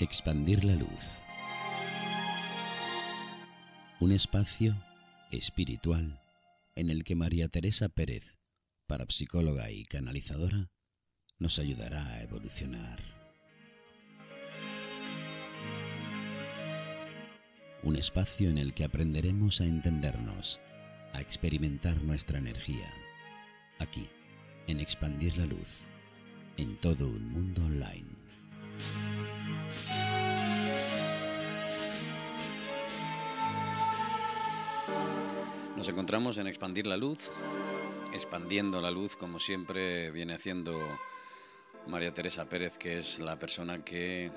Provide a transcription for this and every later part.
Expandir la luz. Un espacio espiritual en el que María Teresa Pérez, parapsicóloga y canalizadora, nos ayudará a evolucionar. Un espacio en el que aprenderemos a entendernos, a experimentar nuestra energía, aquí, en Expandir la Luz, en todo un mundo online. Nos encontramos en Expandir la Luz, expandiendo la luz como siempre viene haciendo María Teresa Pérez, que es la persona que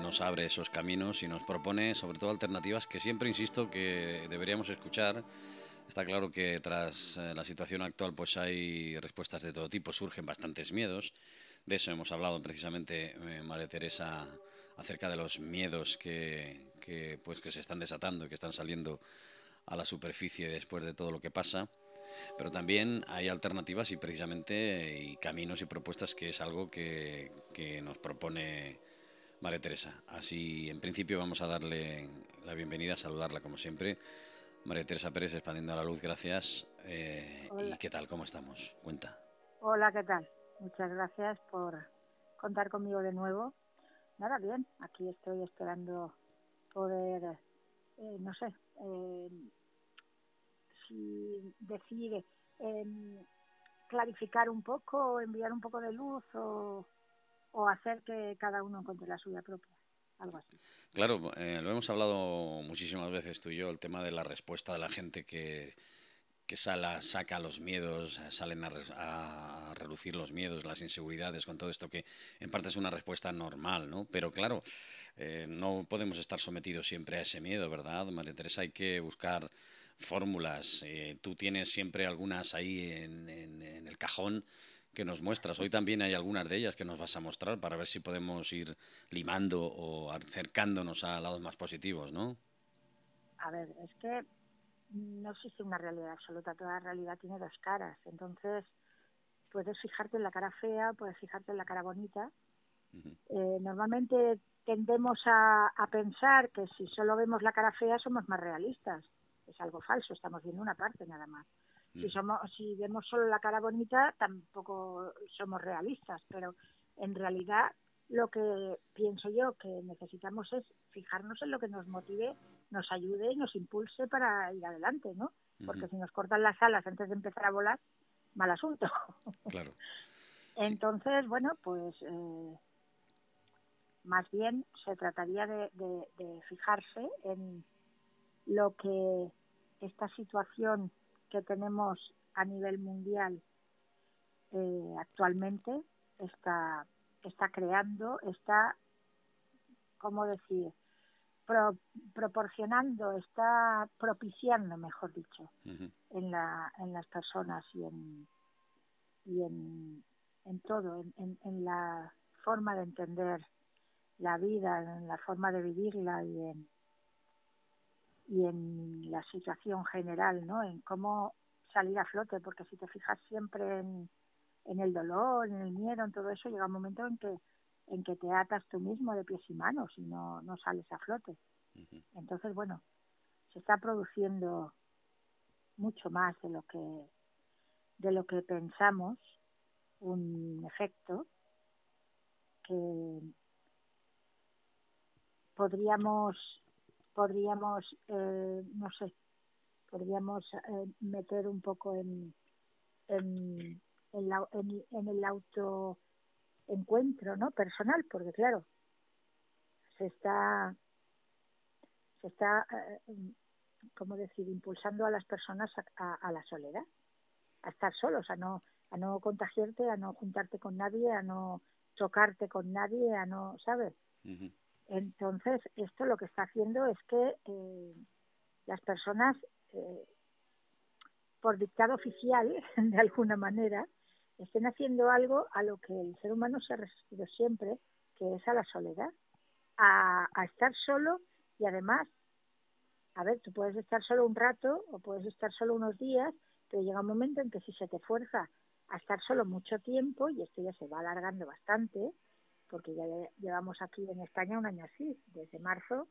nos abre esos caminos y nos propone sobre todo alternativas que siempre insisto que deberíamos escuchar. Está claro que tras eh, la situación actual pues hay respuestas de todo tipo, surgen bastantes miedos. De eso hemos hablado precisamente eh, María Teresa acerca de los miedos que, que, pues que se están desatando, que están saliendo a la superficie después de todo lo que pasa. Pero también hay alternativas y precisamente y caminos y propuestas que es algo que, que nos propone María Teresa. Así, en principio, vamos a darle la bienvenida, saludarla como siempre. María Teresa Pérez, expandiendo la luz, gracias. Eh, ¿Y qué tal? ¿Cómo estamos? Cuenta. Hola, ¿qué tal? Muchas gracias por contar conmigo de nuevo. Nada, bien, aquí estoy esperando poder, eh, no sé, eh, si decide clarificar un poco, enviar un poco de luz o, o hacer que cada uno encuentre la suya propia. Algo así. Claro, eh, lo hemos hablado muchísimas veces tú y yo, el tema de la respuesta de la gente que, que sala, saca los miedos, salen a, a, relucir los miedos, las inseguridades, con todo esto que en parte es una respuesta normal, ¿no? Pero claro, eh, no podemos estar sometidos siempre a ese miedo, ¿verdad, María Teresa? Hay que buscar fórmulas. Eh, tú tienes siempre algunas ahí en, en, en el cajón que nos muestras. Hoy también hay algunas de ellas que nos vas a mostrar para ver si podemos ir limando o acercándonos a lados más positivos, ¿no? A ver, es que no existe una realidad absoluta, toda realidad tiene dos caras. Entonces, puedes fijarte en la cara fea, puedes fijarte en la cara bonita. Uh -huh. eh, normalmente tendemos a, a pensar que si solo vemos la cara fea somos más realistas. Es algo falso, estamos viendo una parte nada más. Si, somos, si vemos solo la cara bonita, tampoco somos realistas, pero en realidad lo que pienso yo que necesitamos es fijarnos en lo que nos motive, nos ayude y nos impulse para ir adelante, ¿no? Porque uh -huh. si nos cortan las alas antes de empezar a volar, mal asunto. Claro. Entonces, sí. bueno, pues eh, más bien se trataría de, de, de fijarse en lo que esta situación que tenemos a nivel mundial eh, actualmente está está creando está cómo decir pro, proporcionando está propiciando mejor dicho uh -huh. en la en las personas y en y en en todo en, en, en la forma de entender la vida en la forma de vivirla y en y en la situación general, ¿no? En cómo salir a flote, porque si te fijas siempre en, en el dolor, en el miedo, en todo eso, llega un momento en que en que te atas tú mismo de pies y manos y no, no sales a flote. Uh -huh. Entonces, bueno, se está produciendo mucho más de lo que de lo que pensamos, un efecto que podríamos podríamos, eh, no sé, podríamos eh, meter un poco en, en, la, en, en el autoencuentro ¿no? personal, porque claro, se está, se está, eh, ¿cómo decir?, impulsando a las personas a, a, la soledad, a estar solos, a no, a no contagiarte, a no juntarte con nadie, a no chocarte con nadie, a no, ¿sabes? Uh. Entonces, esto lo que está haciendo es que eh, las personas, eh, por dictado oficial, de alguna manera, estén haciendo algo a lo que el ser humano se ha resistido siempre, que es a la soledad, a, a estar solo y además, a ver, tú puedes estar solo un rato o puedes estar solo unos días, pero llega un momento en que si se te fuerza a estar solo mucho tiempo, y esto ya se va alargando bastante, porque ya llevamos aquí en España un año así, desde marzo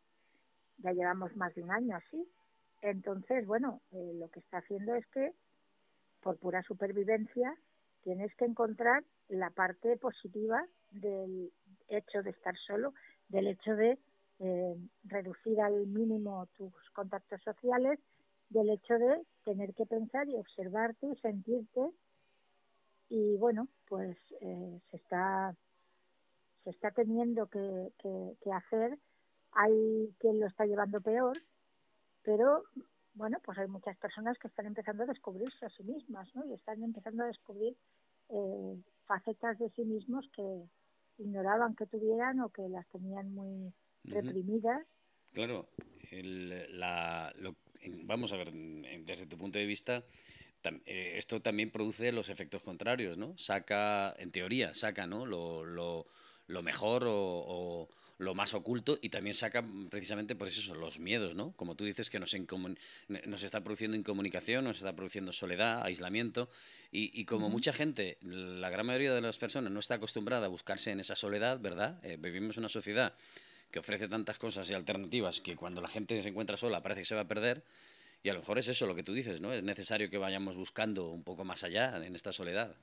ya llevamos más de un año así. Entonces, bueno, eh, lo que está haciendo es que por pura supervivencia tienes que encontrar la parte positiva del hecho de estar solo, del hecho de eh, reducir al mínimo tus contactos sociales, del hecho de tener que pensar y observarte y sentirte. Y bueno, pues eh, se está está teniendo que, que hacer. Hay quien lo está llevando peor, pero bueno, pues hay muchas personas que están empezando a descubrirse a sí mismas, ¿no? Y están empezando a descubrir eh, facetas de sí mismos que ignoraban que tuvieran o que las tenían muy reprimidas. Claro, vamos a ver, desde tu punto de vista, eh, esto también produce los efectos contrarios, ¿no? Saca, en teoría, saca, ¿no? Lo, lo, lo mejor o lo más oculto y también saca precisamente por eso los miedos, ¿no? Como tú dices que nos, nos está produciendo incomunicación, nos está produciendo soledad, aislamiento y, como mucha gente, la gran mayoría de las personas no está acostumbrada a buscarse en esa soledad, ¿verdad? Eh, vivimos una sociedad que ofrece tantas cosas y alternativas que cuando la gente se encuentra sola parece que se va a perder. Y a lo mejor es eso lo que tú dices, ¿no? Es necesario que vayamos buscando un poco más allá en esta soledad.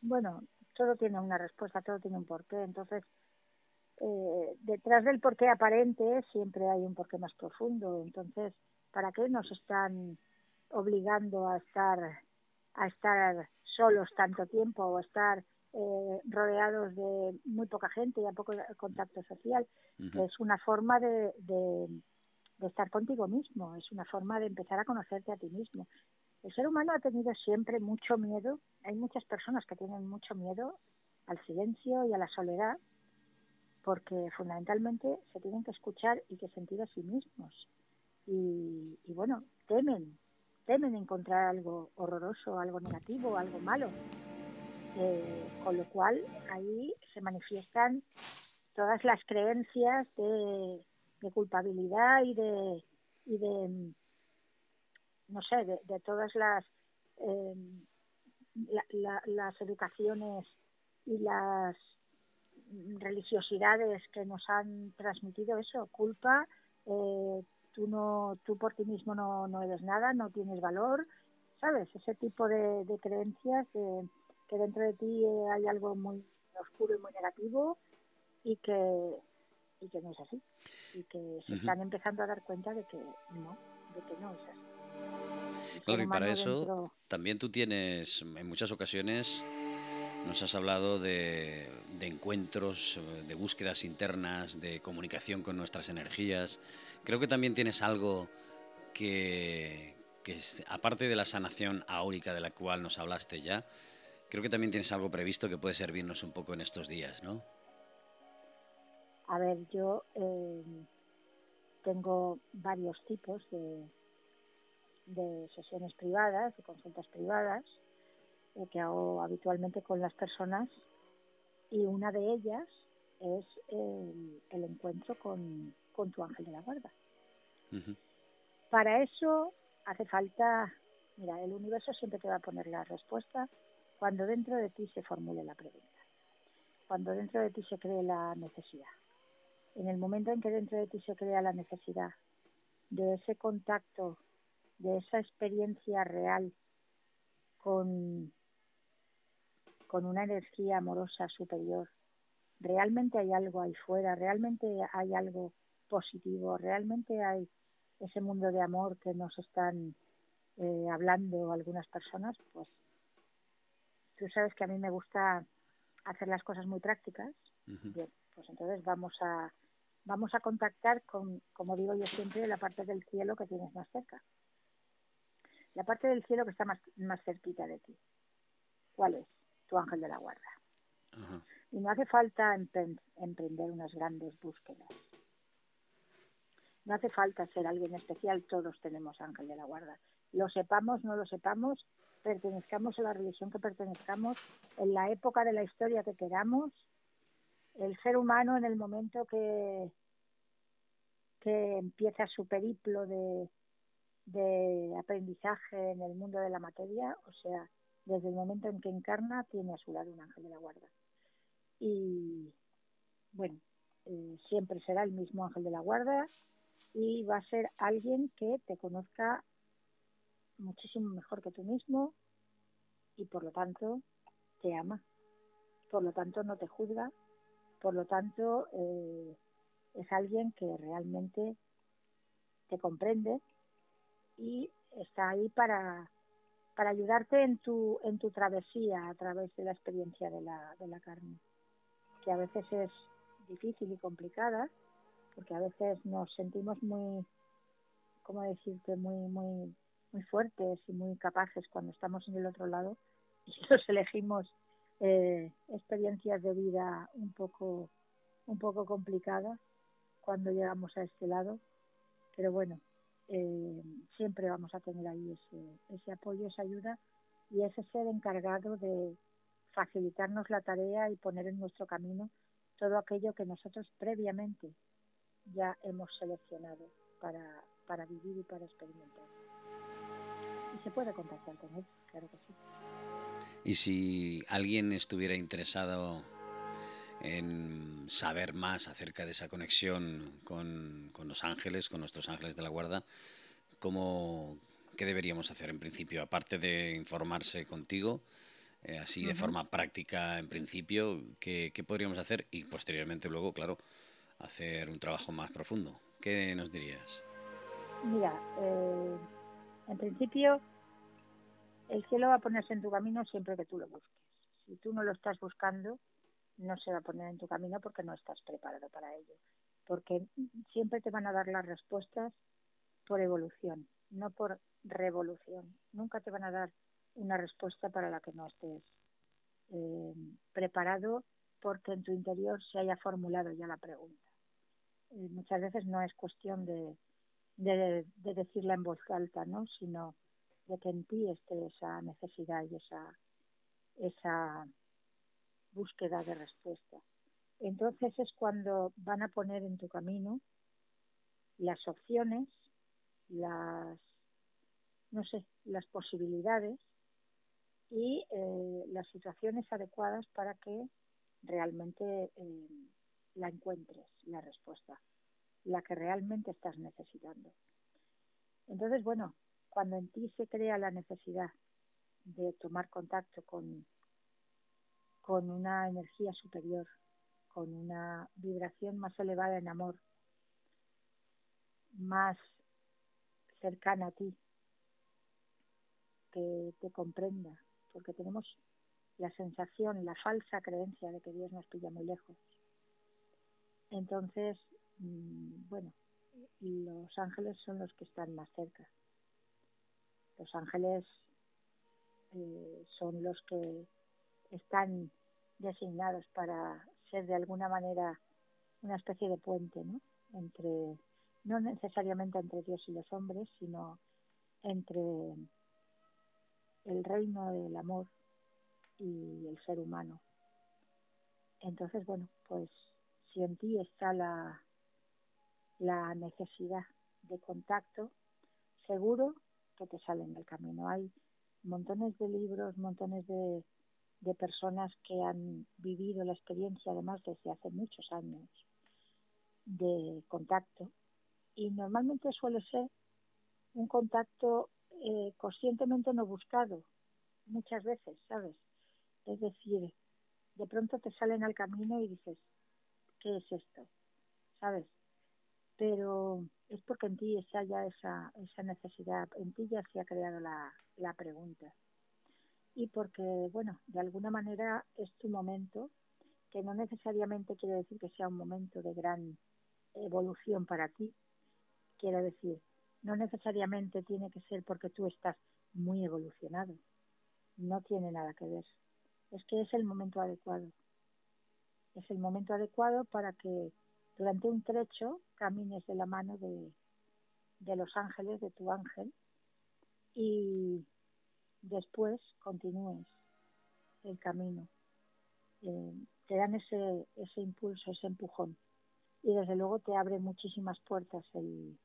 Bueno, todo tiene una respuesta, todo tiene un porqué. Entonces, eh, detrás del porqué aparente siempre hay un porqué más profundo. Entonces, ¿para qué nos están obligando a estar a estar solos tanto tiempo o a estar eh, rodeados de muy poca gente y a poco contacto social? Es una forma de, de, de estar contigo mismo, es una forma de empezar a conocerte a ti mismo. El ser humano ha tenido siempre mucho miedo, hay muchas personas que tienen mucho miedo al silencio y a la soledad, porque fundamentalmente se tienen que escuchar y que sentir a sí mismos. Y, bueno, temen, temen encontrar algo horroroso, algo negativo, algo malo. Eh, con lo cual ahí se manifiestan todas las creencias de, culpabilidad y de, y de no sé, de, todas las, eh, las educaciones y las religiosidades que nos han transmitido eso, culpa, eh, tú no, tú por ti mismo no, no eres nada, no tienes valor, ¿sabes? Ese tipo de, creencias de que dentro de ti hay algo muy oscuro y muy negativo y que y que no es así y que se están empezando a dar cuenta de que no, de que no es así. Claro, y para eso también tú tienes en muchas ocasiones nos has hablado de, encuentros, de búsquedas internas, de comunicación con nuestras energías. Creo que también tienes algo que, aparte de la sanación áurica de la cual nos hablaste ya, creo que también tienes algo previsto que puede servirnos un poco en estos días, ¿no? A ver, yo eh, tengo varios tipos de, de sesiones privadas, de consultas privadas que hago habitualmente con las personas y una de ellas es el, encuentro con, tu ángel de la guarda. Para eso hace falta, mira, el universo siempre te va a poner la respuesta cuando dentro de ti se formule la pregunta, cuando dentro de ti se cree la necesidad. En el momento en que dentro de ti se crea la necesidad de ese contacto, de esa experiencia real con con una energía amorosa superior. Realmente hay algo ahí fuera, realmente hay algo positivo, realmente hay ese mundo de amor que nos están eh, hablando algunas personas, pues tú sabes que a mí me gusta hacer las cosas muy prácticas. Bien, pues entonces vamos a vamos a contactar con, como digo yo siempre, la parte del cielo que tienes más cerca. La parte del cielo que está más, más cerquita de ti. ¿Cuál es? ángel de la guarda. Y no hace falta emprender unas grandes búsquedas. No hace falta ser alguien especial, todos tenemos ángel de la guarda. Lo sepamos, no lo sepamos, pertenezcamos a la religión que pertenezcamos, en la época de la historia que queramos, el ser humano en el momento que, que empieza su periplo de, de aprendizaje en el mundo de la materia, o sea, desde el momento en que encarna, tiene a su lado un ángel de la guarda. y bueno, eh, siempre será el mismo ángel de la guarda y va a ser alguien que te conozca muchísimo mejor que tú mismo y por lo tanto te ama, por lo tanto no te juzga, por lo tanto eh, es alguien que realmente te comprende y está ahí para, para ayudarte en tu, en tu travesía a través de la experiencia de la, de la carne, que a veces es difícil y complicada, porque a veces nos sentimos muy, ¿cómo decirte?, muy, muy muy fuertes y muy capaces cuando estamos en el otro lado y nos elegimos eh, experiencias de vida un poco un poco complicadas cuando llegamos a este lado pero bueno eh, siempre vamos a tener ahí ese, ese apoyo esa ayuda y ese ser encargado de facilitarnos la tarea y poner en nuestro camino todo aquello que nosotros previamente ya hemos seleccionado para, para vivir y para experimentar y se puede contactar con él, claro que sí. Y si alguien estuviera interesado en saber más acerca de esa conexión con, con los ángeles, con nuestros ángeles de la guarda, ¿cómo, ¿qué deberíamos hacer en principio? Aparte de informarse contigo, eh, así de forma práctica en principio, ¿qué, ¿qué, podríamos hacer? Y posteriormente luego, claro, hacer un trabajo más profundo. ¿Qué nos dirías? Mira, eh, en principio, el cielo va a ponerse en tu camino siempre que tú lo busques. Si tú no lo estás buscando, no se va a poner en tu camino porque no estás preparado para ello. Porque siempre te van a dar las respuestas por evolución, no por revolución. Nunca te van a dar una respuesta para la que no estés eh, preparado porque en tu interior se haya formulado ya la pregunta. Eh, muchas veces no es cuestión de, de, decirla en voz alta, ¿no? Sino de que en ti esté esa necesidad y esa, esa búsqueda de respuesta. Entonces es cuando van a poner en tu camino las opciones, las, no sé, las posibilidades y eh, las situaciones adecuadas para que realmente eh, la encuentres, la respuesta la que realmente estás necesitando. Entonces, bueno, cuando en ti se crea la necesidad de tomar contacto con, con una energía superior, con una vibración más elevada en amor, más cercana a ti, que te comprenda, porque tenemos la sensación, la falsa creencia de que Dios nos pilla muy lejos. Entonces, Mm, bueno, los ángeles son los que están más cerca. Los ángeles eh, son los que están designados para ser de alguna manera una especie de puente, ¿no? Entre, no necesariamente entre Dios y los hombres, sino entre el reino del amor y el ser humano. Entonces, bueno, pues si en ti está la, la necesidad de contacto, seguro que te salen del camino. Hay montones de libros, montones de, de personas que han vivido la experiencia, además desde hace muchos años, de contacto. Y normalmente suele ser un contacto eh, conscientemente no buscado, muchas veces, ¿sabes? Es decir, de pronto te salen al camino y dices, ¿qué es esto? ¿Sabes? pero es porque en ti ya esa, esa necesidad, en ti ya se ha creado la, la pregunta. Y porque, bueno, de alguna manera es tu momento, que no necesariamente quiere decir que sea un momento de gran evolución para ti. Quiero decir, no necesariamente tiene que ser porque tú estás muy evolucionado. No tiene nada que ver. Es que es el momento adecuado. Es el momento adecuado para que durante un trecho camines de la mano de, de los ángeles, de tu ángel, y después continúes el camino. Eh, te dan ese, ese impulso, ese empujón. Y desde luego te abre muchísimas puertas el,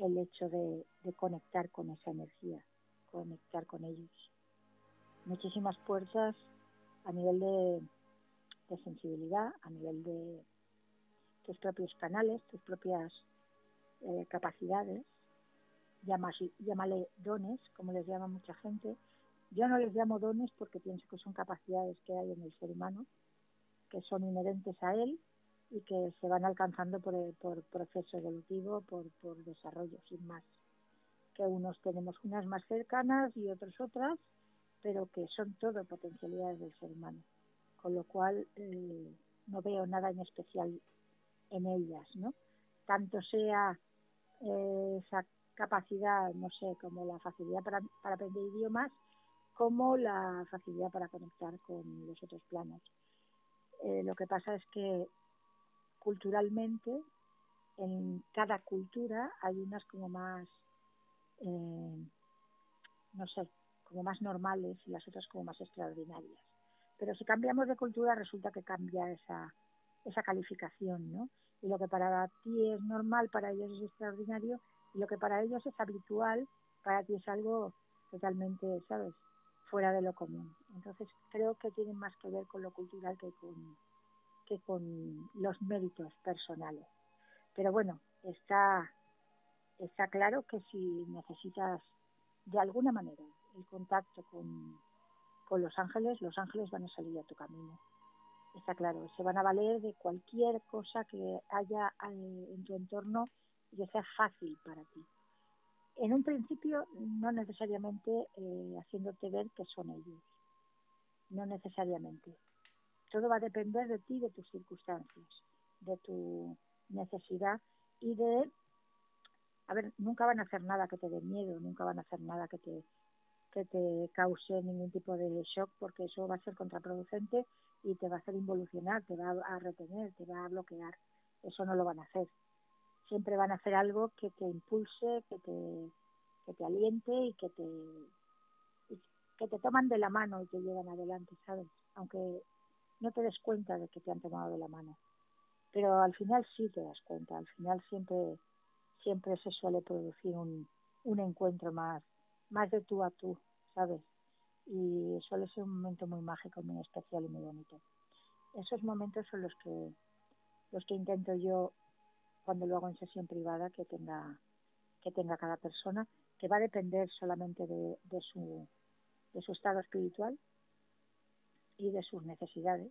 el hecho de, de conectar con esa energía, conectar con ellos. Muchísimas puertas a nivel de sensibilidad, a nivel de tus propios canales, tus propias eh, capacidades, llámale dones, como les llama mucha gente. Yo no les llamo dones porque pienso que son capacidades que hay en el ser humano, que son inherentes a él y que se van alcanzando por, por proceso evolutivo, por, por desarrollo, sin más. Que unos tenemos unas más cercanas y otros otras, pero que son todo potencialidades del ser humano. Con lo cual eh, no veo nada en especial en ellas, ¿no? Tanto sea eh, esa capacidad, no sé, como la facilidad para, para aprender idiomas, como la facilidad para conectar con los otros planos. Eh, lo que pasa es que culturalmente, en cada cultura hay unas como más, eh, no sé, como más normales y las otras como más extraordinarias. Pero si cambiamos de cultura resulta que cambia esa, esa calificación, ¿no? Y lo que para ti es normal, para ellos es extraordinario, lo que para ellos es habitual, para ti es algo totalmente, ¿sabes?, fuera de lo común. Entonces creo que tiene más que ver con lo cultural que con, que con los méritos personales. Pero bueno, está, está claro que si necesitas de alguna manera el contacto con, con los ángeles, los ángeles van a salir a tu camino. Está claro, se van a valer de cualquier cosa que haya eh, en tu entorno y que sea fácil para ti. En un principio, no necesariamente eh, haciéndote ver que son ellos. No necesariamente. Todo va a depender de ti, de tus circunstancias, de tu necesidad y de... A ver, nunca van a hacer nada que te dé miedo, nunca van a hacer nada que te, que te cause ningún tipo de shock, porque eso va a ser contraproducente y te va a hacer involucionar, te va a retener, te va a bloquear. Eso no lo van a hacer. Siempre van a hacer algo que te impulse, que te, que te aliente y que te, que te toman de la mano y te llevan adelante, ¿sabes? Aunque no te des cuenta de que te han tomado de la mano. Pero al final sí te das cuenta, al final siempre, siempre se suele producir un, un encuentro más, más de tú a tú, ¿sabes? Y suele ser un momento muy mágico, muy especial y muy bonito. Esos momentos son los que, los que intento yo cuando lo hago en sesión privada que tenga, que tenga cada persona, que va a depender solamente de, de su, de su estado espiritual, y de sus necesidades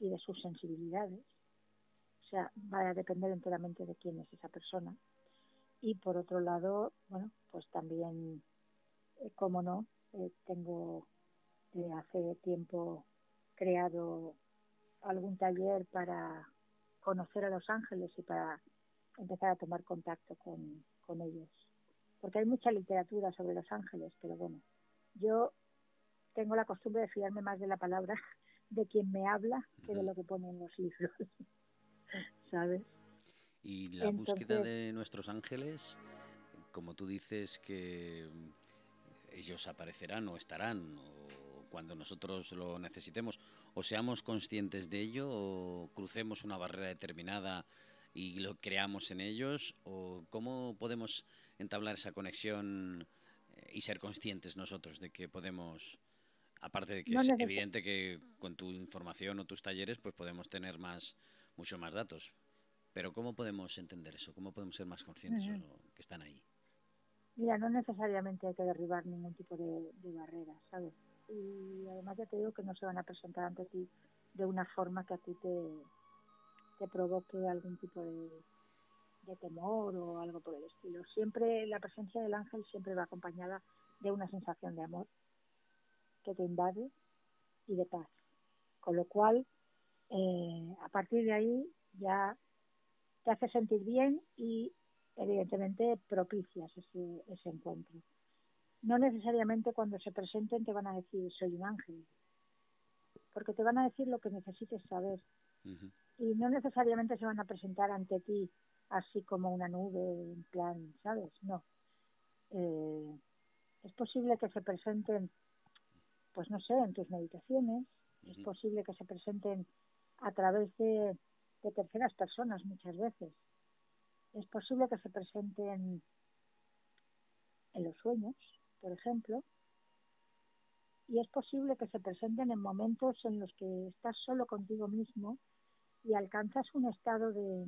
y de sus sensibilidades. O sea, va a depender enteramente de quién es esa persona. Y por otro lado, bueno, pues también, eh, como no, eh, tengo de hace tiempo creado algún taller para conocer a los ángeles y para empezar a tomar contacto con, con ellos. Porque hay mucha literatura sobre los ángeles, pero bueno, yo tengo la costumbre de fiarme más de la palabra de quien me habla que de lo que pone en los libros, ¿sabes? Y la búsqueda de nuestros ángeles, como tú dices que ellos aparecerán o estarán o cuando nosotros lo necesitemos, o seamos conscientes de ello o crucemos una barrera determinada y lo creamos en ellos, o cómo podemos entablar esa conexión eh, y ser conscientes nosotros de que podemos Aparte de que es evidente que con tu información o tus talleres pues podemos tener más, mucho más datos. Pero ¿cómo podemos entender eso? ¿Cómo podemos ser más conscientes de que están ahí? Mira, no necesariamente hay que derribar ningún tipo de, de barrera, ¿sabes? Y además ya te digo que no se van a presentar ante ti de una forma que a ti te, te provoque algún tipo de, de temor o algo por el estilo. Siempre la presencia del ángel siempre va acompañada de una sensación de amor que te invade y de paz. Con lo cual, eh, a partir de ahí ya te hace sentir bien y evidentemente propicias ese, ese encuentro. No necesariamente cuando se presenten te van a decir soy un ángel, porque te van a decir lo que necesites saber. Y no necesariamente se van a presentar ante ti así como una nube, en plan, ¿sabes? No. Eh, es posible que se presenten pues no sé, en tus meditaciones. Es posible que se presenten a través de, terceras personas muchas veces. Es posible que se presenten en los sueños, por ejemplo. y es posible que se presenten en momentos en los que estás solo contigo mismo y alcanzas un estado de,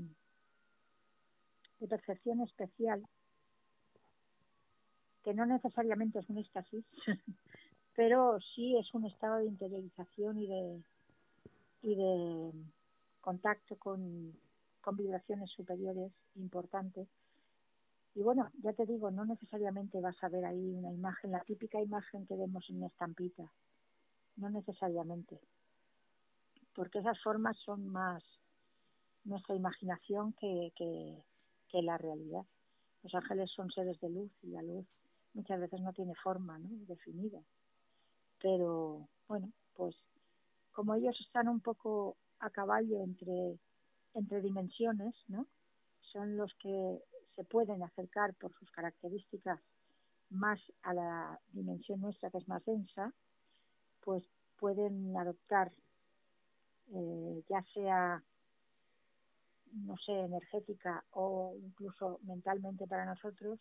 de percepción especial que no necesariamente es un éxtasis, pero sí es un estado de interiorización y de, y de contacto con, con vibraciones superiores importantes. Y bueno, ya te digo, no necesariamente vas a ver ahí una imagen, la típica imagen que vemos en una estampita, no necesariamente, porque esas formas son más nuestra imaginación que, que, que la realidad. Los ángeles son seres de luz y la luz muchas veces no tiene forma ¿no? definida. Pero bueno, pues como ellos están un poco a caballo entre, entre dimensiones, ¿no? son los que se pueden acercar por sus características más a la dimensión nuestra que es más densa, pues pueden adoptar eh, ya sea no sé, energética o incluso mentalmente para nosotros,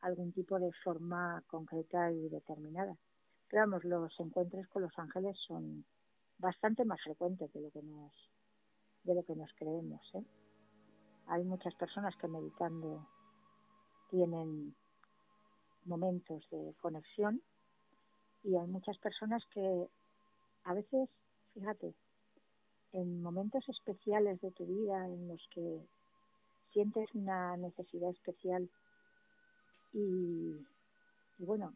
algún tipo de forma concreta y determinada. Pero vamos, los encuentros con los ángeles son bastante más frecuentes de lo que nos, de lo que nos creemos. ¿eh? Hay muchas personas que meditando tienen momentos de conexión y hay muchas personas que a veces, fíjate, en momentos especiales de tu vida en los que sientes una necesidad especial y, bueno,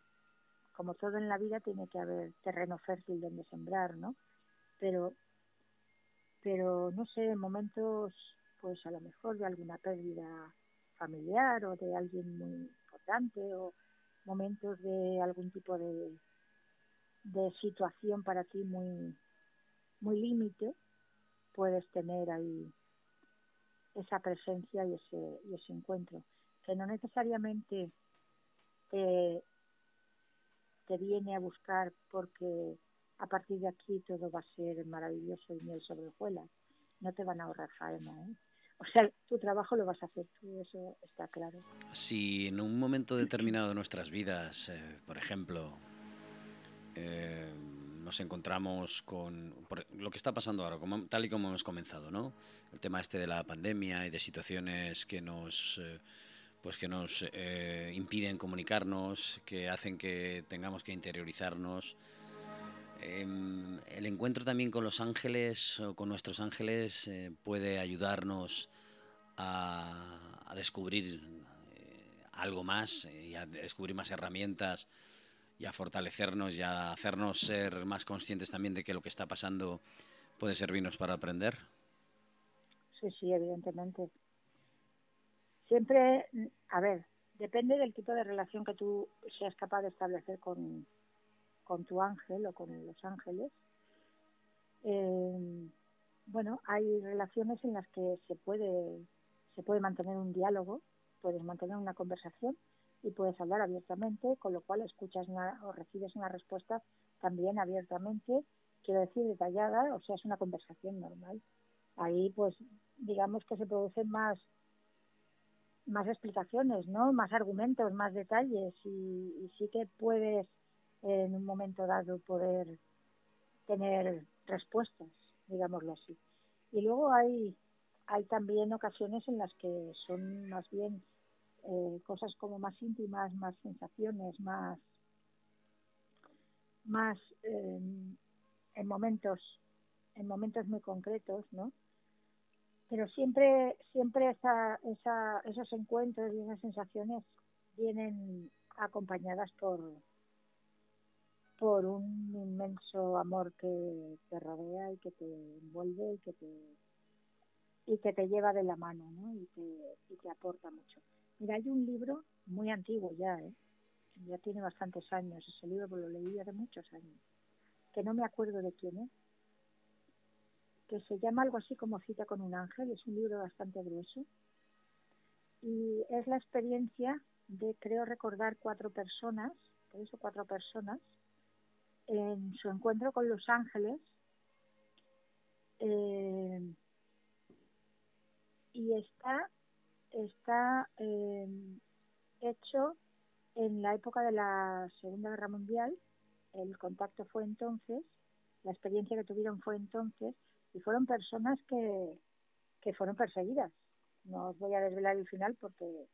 como todo en la vida tiene que haber terreno fértil donde sembrar, ¿no? Pero, pero no sé, en momentos, pues a lo mejor de alguna pérdida familiar o de alguien muy importante o momentos de algún tipo de, de situación para ti muy, muy límite, puedes tener ahí esa presencia y ese, y ese encuentro, que no necesariamente te, te viene a buscar porque a partir de aquí todo va a ser maravilloso y miel sobre hojuelas. No te van a ahorrar faena, ¿eh? O sea, tu trabajo lo vas a hacer tú, eso está claro. Si en un momento determinado de nuestras vidas, eh, por ejemplo, eh, nos encontramos con lo que está pasando ahora, como, tal y como hemos comenzado, ¿no? El tema este de la pandemia y de situaciones que nos, eh, pues que nos eh, impiden comunicarnos, que hacen que tengamos que interiorizarnos. Em, el encuentro también con los ángeles o con nuestros ángeles eh, puede ayudarnos a, descubrir algo más y a descubrir más herramientas y a fortalecernos y a hacernos ser más conscientes también de que lo que está pasando puede servirnos para aprender? Sí, sí, evidentemente. Siempre, a ver, depende del tipo de relación que tú seas capaz de establecer con, con tu ángel o con los ángeles. Eh, bueno, hay relaciones en las que se puede, se puede mantener un diálogo, puedes mantener una conversación, y puedes hablar abiertamente, con lo cual escuchas o recibes una respuesta también abiertamente, quiero decir detallada, o sea, es una conversación normal. Ahí, pues, digamos que se producen más más explicaciones, ¿no? Más argumentos, más detalles y, sí que puedes en un momento dado poder tener respuestas, digámoslo así. Y luego hay hay también ocasiones en las que son más bien eh, cosas como más íntimas, más sensaciones, más, más eh, en momentos, en momentos muy concretos, ¿no? Pero siempre, siempre esa, esa, esos encuentros y esas sensaciones vienen acompañadas por, por un inmenso amor que te rodea y que te envuelve y que te y que te lleva de la mano ¿no? y, te, y te aporta mucho. Mira, hay un libro muy antiguo ya, ¿eh? ya tiene bastantes años, ese libro lo leí hace muchos años, que no me acuerdo de quién es, que se llama algo así como Cita con un ángel, es un libro bastante grueso, y es la experiencia de, creo recordar, cuatro personas, tres o cuatro personas, en su encuentro con los ángeles, eh, y está está em, hecho en la época de la Segunda Guerra Mundial el contacto fue entonces, la experiencia que tuvieron fue entonces, y fueron personas que, que fueron perseguidas. No os voy a desvelar el final porque,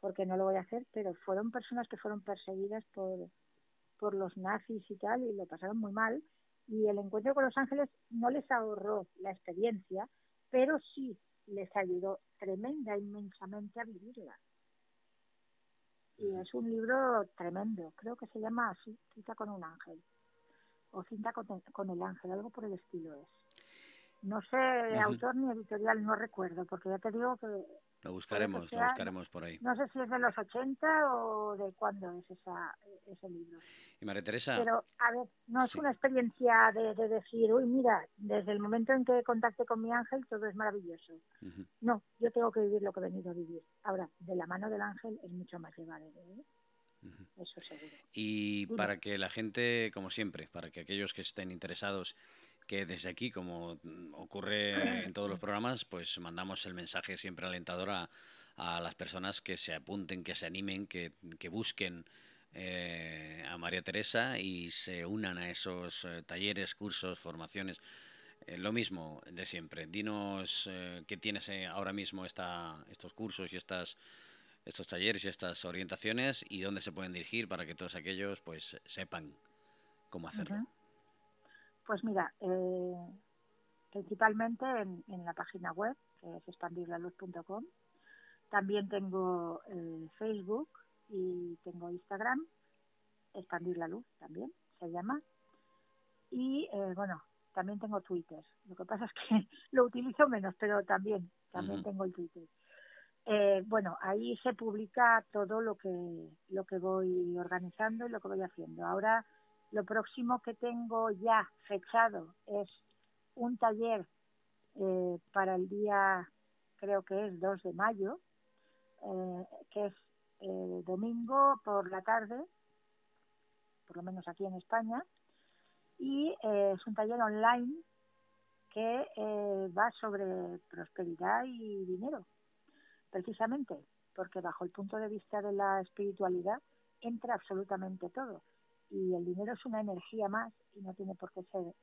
porque no lo voy a hacer, pero fueron personas que fueron perseguidas por, por los nazis y tal, y lo pasaron muy mal. Y el encuentro con los ángeles no les ahorró la experiencia, pero sí les ayudó tremenda, inmensamente a vivirla. Y es un libro tremendo, creo que se llama así, Cita con un ángel, o Cinta con el ángel, algo por el estilo es. No sé, autor ni editorial, no recuerdo, porque ya te digo que... Lo buscaremos, lo buscaremos por ahí. No sé si es de los 80 o de cuándo es esa, ese libro. Y María Teresa... Pero, a ver, no es una experiencia de, decir, uy, mira, desde el momento en que contacté con mi ángel todo es maravilloso. No, yo tengo que vivir lo que he venido a vivir. Ahora, de la mano del ángel es mucho más llevadero. ¿eh? Eso seguro. Y para que la gente, como siempre, para que aquellos que estén interesados que desde aquí, como ocurre en todos los programas, pues mandamos el mensaje siempre alentador a, las personas que se apunten, que se animen, que, busquen eh, a María Teresa y se unan a esos eh, talleres, cursos, formaciones. Eh, lo mismo de siempre. Dinos qué tienes ahora mismo esta, estos cursos y estas, estos talleres y estas orientaciones y dónde se pueden dirigir para que todos aquellos pues sepan cómo hacerlo. Pues mira, eh, principalmente en, la página web, que es expandirlaluz.com. También tengo eh, Facebook y tengo Instagram, Expandir la Luz también se llama. Y eh, bueno, también tengo Twitter. Lo que pasa es que lo utilizo menos, pero también, también tengo el Twitter. bueno, ahí se publica todo lo que lo que voy organizando y lo que voy haciendo. Ahora lo próximo que tengo ya fechado es un taller eh, para el día, creo que es 2 de mayo, eh, que es eh, domingo por la tarde, por lo menos aquí en España, y es un taller online que va sobre prosperidad y dinero, precisamente, porque bajo el punto de vista de la espiritualidad entra absolutamente todo y el dinero es una energía más y no tiene por qué ser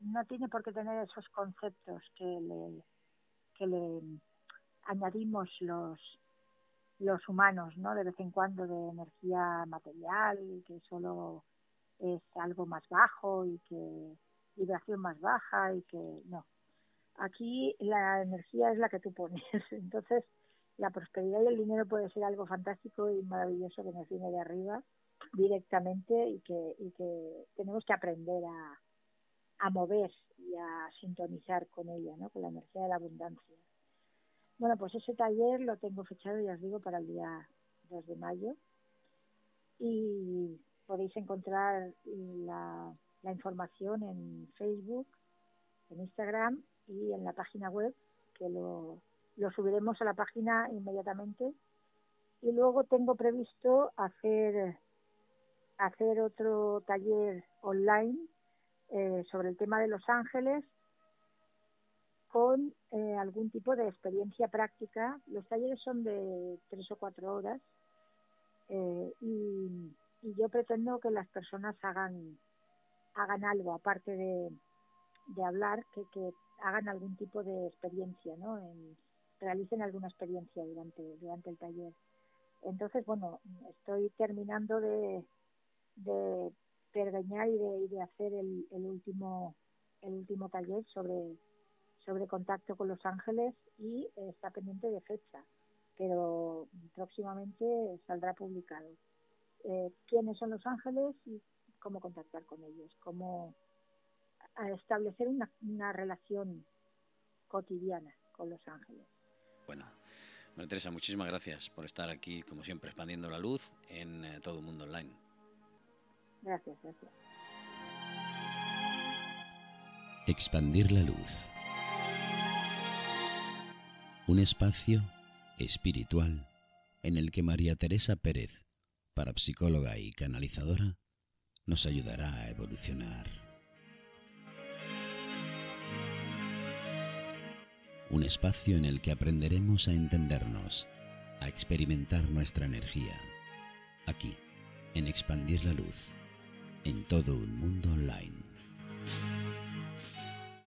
no tiene por qué tener esos conceptos que le que le añadimos los los humanos no de vez en cuando de energía material que solo es algo más bajo y que vibración más baja y que no. Aquí la energía es la que tú pones. Entonces la prosperidad y el dinero puede ser algo fantástico y maravilloso que nos viene de arriba directamente y que, y que tenemos que aprender a, mover y a sintonizar con ella, ¿no? con la energía de la abundancia. Bueno, pues ese taller lo tengo fechado, ya os digo, para el día 2 de mayo y podéis encontrar la, la información en Facebook, en Instagram y en la página web, que lo, lo subiremos a la página inmediatamente. Y luego tengo previsto hacer hacer otro taller online eh, sobre el tema de Los Ángeles con eh, algún tipo de experiencia práctica. Los talleres son de tres o cuatro horas eh, y, yo pretendo que las personas hagan, hagan algo, aparte de, de hablar, que, que, hagan algún tipo de experiencia, ¿no? En, realicen alguna experiencia durante, durante el taller. Entonces, bueno, estoy terminando de, de pergeñar y de, de hacer el, el, último el último taller sobre sobre contacto con los ángeles y está pendiente de fecha pero próximamente saldrá publicado. Eh, quiénes son los ángeles y cómo contactar con ellos cómo establecer una, una relación cotidiana con los ángeles bueno María Teresa, muchísimas gracias por estar aquí, como siempre, expandiendo la luz en eh, todo el mundo online. Gracias, gracias. Expandir la luz. Un espacio espiritual en el que María Teresa Pérez, parapsicóloga y canalizadora, nos ayudará a evolucionar. Un espacio en el que aprenderemos a entendernos, a experimentar nuestra energía, aquí, en Expandir la Luz en todo un mundo online.